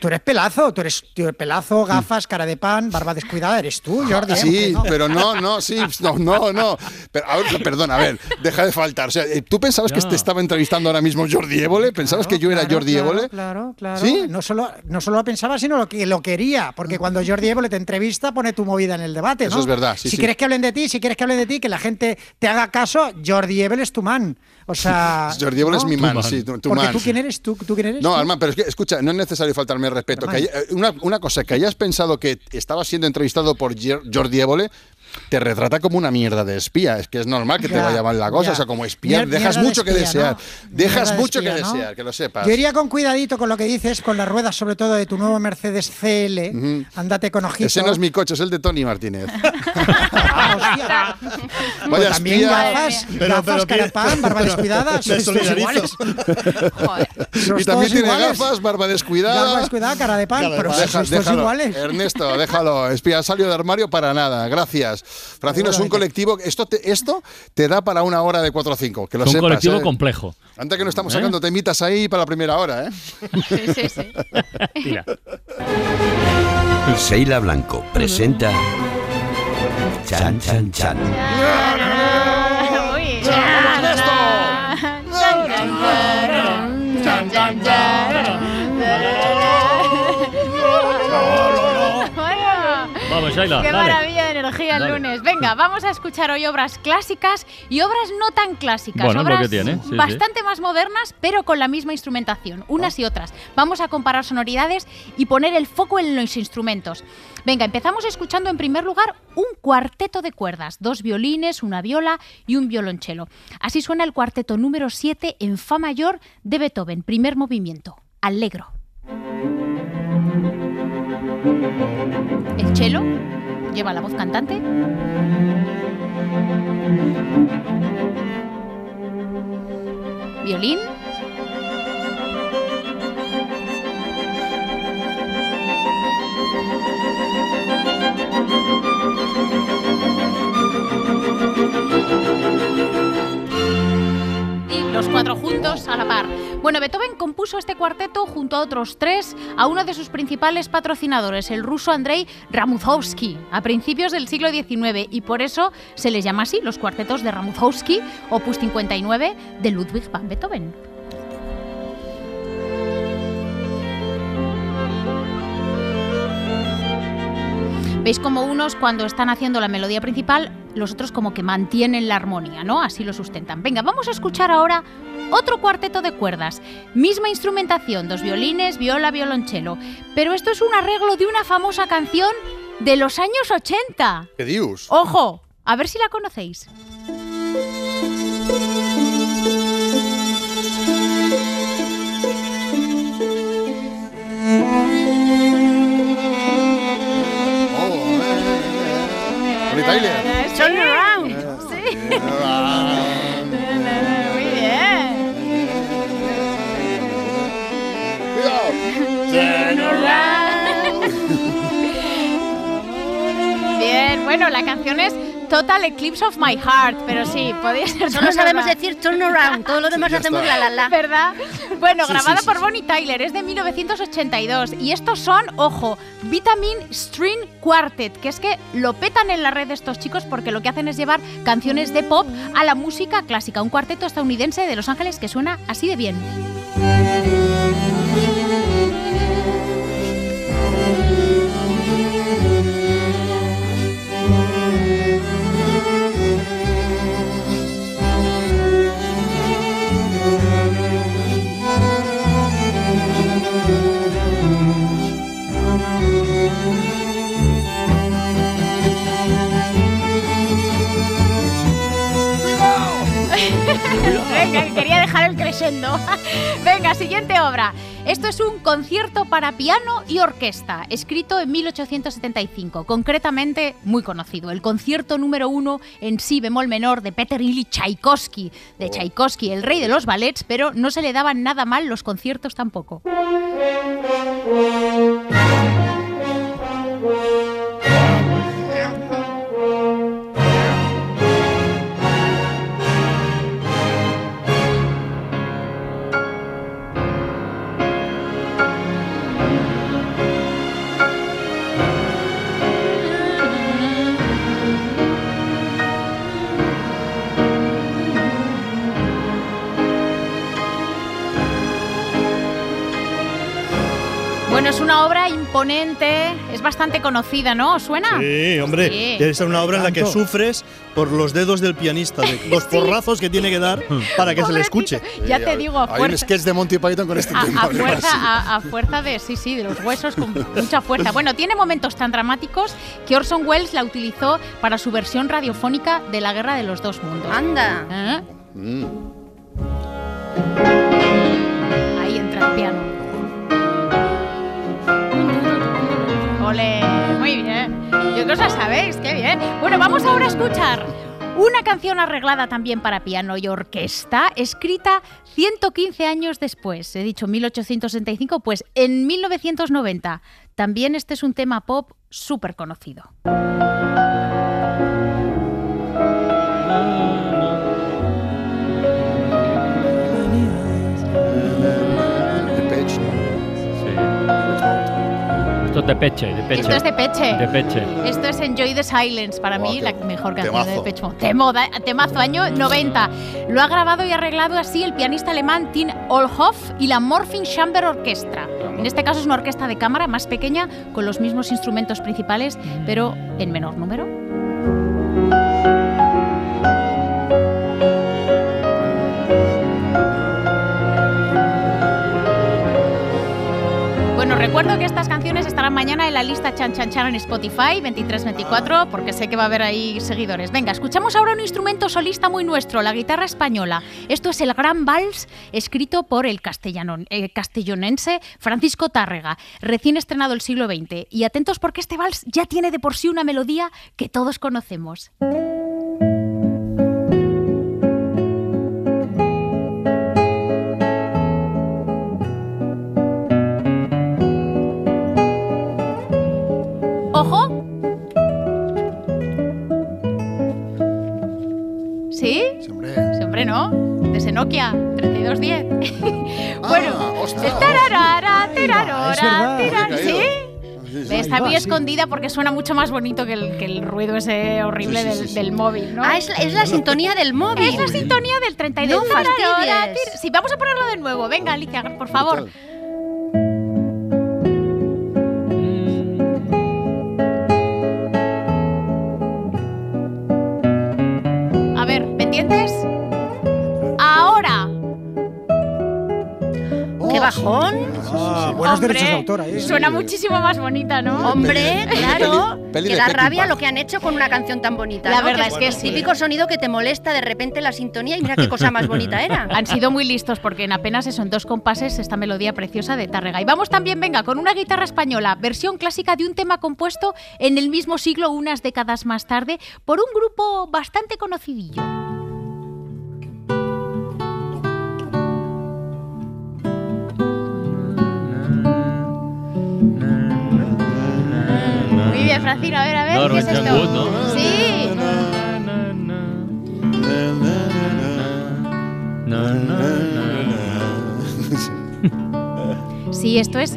tú eres pelazo, tú eres tú eres pelazo, gafas, cara de pan, barba descuidada, eres tú, Jordi. Sí, ¿no? pero no, no, sí, no, no, no. Pero, a ver, perdón, a ver, deja de faltar. O sea, eh, ¿tú pensabas que Ya. te estaba entrevistando ahora mismo Jordi Évole? ¿Pensabas que yo era Claro, Jordi claro, Évole? Claro, claro. ¿Sí? No solo, no solo lo pensaba, sino lo que lo quería. Porque cuando Jordi Évole te entrevista, pone tu movida en el debate, ¿no? Eso es verdad, sí, Si sí. quieres que hablen de ti, si quieres que hablen de ti, que la gente te haga caso, Jordi Évole es tu man. O sea. <laughs> Jordi Évole es mi man, sí, tu, tu Porque man. tú quién eres, tú, tú quién eres. No? Armand, pero es que, escucha, no es necesario faltarme el respeto. Que haya- eh, una, una cosa, que hayas pensado que estabas siendo entrevistado por Jordi Évole, te retrata como una mierda de espía. Es que es normal que te Ya, vaya mal la cosa. ya. O sea, como espía, Mier- dejas de mucho que desear. ¿no? Dejas Mierda de mucho que desear, que lo sepas. Yo iría con cuidadito con lo que dices, con las ruedas, sobre todo de tu nuevo Mercedes CL. Ándate con ojito. Ese no es mi coche, es el de Tony Martínez. <laughs> <laughs> Vaya Vaya también espía. gafas, Pero- gafas, pero cara pan, barba pero- descuidada, todos solidarizo. iguales. <laughs> Y también tiene iguales. gafas, barba descuidada. Barba descuidada, cara de pan, pero Deja- sois todos déjalo. iguales. Ernesto, déjalo. Espía, salió del armario para nada. Gracias. Francino, es un colectivo. Esto te, esto te da para una hora de 4 o 5. Que lo Es un sepas, colectivo ¿eh? complejo. Antes que no estamos ¿Eh? sacando temitas ahí para la primera hora, ¿eh? Sí, sí, sí. <laughs> Tira. Sheila Blanco presenta Chan Chan Chan. Vamos, Shaila, Qué dale. maravilla energía el Dale. lunes. Venga, vamos a escuchar hoy obras clásicas y obras no tan clásicas. Bueno, lo obras que tiene, sí, sí. bastante más modernas, pero con la misma instrumentación, unas y otras. Vamos a comparar sonoridades y poner el foco en los instrumentos. Venga, empezamos escuchando en primer lugar un cuarteto de cuerdas, dos violines, una viola y un violonchelo. Así suena el cuarteto número 7 en Fa mayor de Beethoven, primer movimiento, Allegro. El cello lleva la voz cantante. Violín. Cuatro juntos a la par. Bueno, Beethoven compuso este cuarteto junto a otros tres a uno de sus principales patrocinadores, el ruso Andrei Ramuthowski, a principios del siglo XIX, y por eso se les llama así los cuartetos de Ramuthowski, opus 59 de Ludwig van Beethoven. ¿Veis como unos cuando están haciendo la melodía principal, los otros como que mantienen la armonía, ¿no? Así lo sustentan. Venga, vamos a escuchar ahora otro cuarteto de cuerdas. Misma instrumentación, dos violines, viola, violonchelo. Pero esto es un arreglo de una famosa canción de los años 80. ¿Qué dios? Ojo, a ver si la conocéis. Bonnie Tyler. <laughs> Turn around. Sí. Muy bien. Turn around. <laughs> Bien, bueno, la canción es Total Eclipse of My Heart, pero sí, podría ser. Solo <laughs> sabemos decir turn around, todo lo demás Ya hacemos está. la la la. ¿Verdad? Bueno, Sí, grabada sí, sí, por sí. Bonnie Tyler, es de 1982. Y estos son, ojo, Vitamin String Quartet, que es que lo petan en la red estos chicos porque lo que hacen es llevar canciones de pop a la música clásica. Un cuarteto estadounidense de Los Ángeles que suena así de bien. Esto es un concierto para piano y orquesta, escrito en 1875, concretamente muy conocido, el concierto número uno en si bemol menor de Peter Ilyich Tchaikovsky, de Tchaikovsky, el rey de los ballets, pero no se le daban nada mal los conciertos tampoco. Bueno, es una obra imponente, es bastante conocida, ¿no? ¿Os ¿Suena? Sí, hombre, Sí. ser una obra en la que sufres por los dedos del pianista, de los <laughs> porrazos que tiene que dar <laughs> para que se le escuche. Ya te digo, a Hay un fuerza, sketch de Monty Python con este a, tema. a fuerza, a, a fuerza de, sí, sí, de los huesos con mucha fuerza. Bueno, tiene momentos tan dramáticos que Orson Welles la utilizó para su versión radiofónica de la Guerra de los Dos Mundos. Anda. ¿Eh? Mm. Ahí entra el piano. Ole, muy bien. ¿Qué cosas sabéis? Qué bien. Bueno, vamos ahora a escuchar una canción arreglada también para piano y orquesta, escrita 115 años después. He dicho 1865, pues en 1990. También este es un tema pop súper conocido. Esto es de peche, de peche. Esto es de peche. De peche. Esto es Enjoy the Silence, para mí la mejor canción de temazo. Depeche Mode. Temo- Temazo, año 90. Lo ha grabado y arreglado así el pianista alemán Tim Olhoff y la Morphing Chamber Orchestra. En este caso es una orquesta de cámara más pequeña, con los mismos instrumentos principales, pero en menor número. Bueno, recuerdo que estas mañana en la lista Chan Chan Chan en Spotify 23-24, porque sé que va a haber ahí seguidores. Venga, escuchamos ahora un instrumento solista muy nuestro, la guitarra española. Esto es el Gran Vals, escrito por el eh, castellonense Francisco Tárrega, recién estrenado el siglo XX. Y atentos porque este vals ya tiene de por sí una melodía que todos conocemos. Nokia 3210. <laughs> bueno, tararara, Había ¿sí? Está muy escondida porque suena mucho más bonito que el, que el ruido ese horrible Sí, sí, del, sí, del móvil, ¿no? Ah, es, la- es la sintonía del móvil. Es la sintonía del 32. No fastidies. Sí, vamos a ponerlo de nuevo. Venga, Alicia, por favor. A Ah, buenos Hombre, derechos de autor ahí. Suena muchísimo más bonita, ¿no? Hombre, claro. peli que da rabia lo que han hecho con una canción tan bonita. La ¿no? verdad Que es que el sí. típico sonido que te molesta de repente la sintonía y mira qué cosa más bonita <laughs> era. Han sido muy listos porque en apenas eso, en dos compases, esta melodía preciosa de Tárrega. Y vamos también, venga, con una guitarra española, versión clásica de un tema compuesto en el mismo siglo, unas décadas más tarde, por un grupo bastante conocidillo. Francino, a ver, a ver, ¿qué es esto? Wood, ¿no? Sí. Sí, esto es.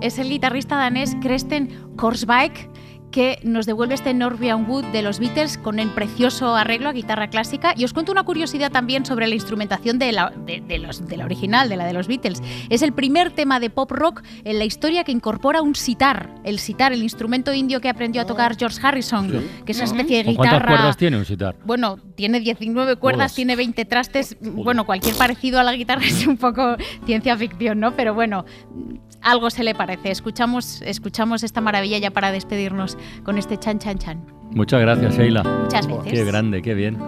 Es el guitarrista danés Kresten Korsbeck que nos devuelve este Norwegian Wood de los Beatles con el precioso arreglo a guitarra clásica. Y os cuento una curiosidad también sobre la instrumentación de la, de, de los, de la original, de la de los Beatles. Es el primer tema de pop rock en la historia que incorpora un sitar. El sitar, el instrumento indio que aprendió a tocar George Harrison, que es una especie de ¿Con guitarra. ¿Cuántas cuerdas tiene un sitar? Bueno, tiene 19 cuerdas, tiene 20 trastes. Bueno, cualquier parecido a la guitarra <laughs> es un poco ciencia ficción, ¿no? Pero bueno, algo se le parece. Escuchamos, escuchamos esta maravilla ya para despedirnos con este chan chan chan. Muchas gracias, Sheila. Muchas veces. Qué grande, qué bien.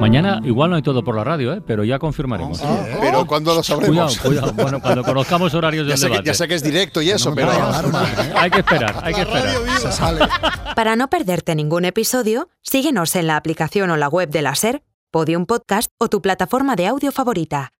Mañana igual no hay todo por la radio, ¿eh? pero ya confirmaremos. Pero ¿cuándo lo sabremos? Cuidado, cuidado. Bueno, cuando conozcamos horarios Ya del sé, que, debate. ya sé que es directo y eso, pero... Hay que esperar, hay que esperar. Para no perderte ningún episodio, síguenos en la aplicación o la web de la SER, Podium Podcast o tu plataforma de audio favorita.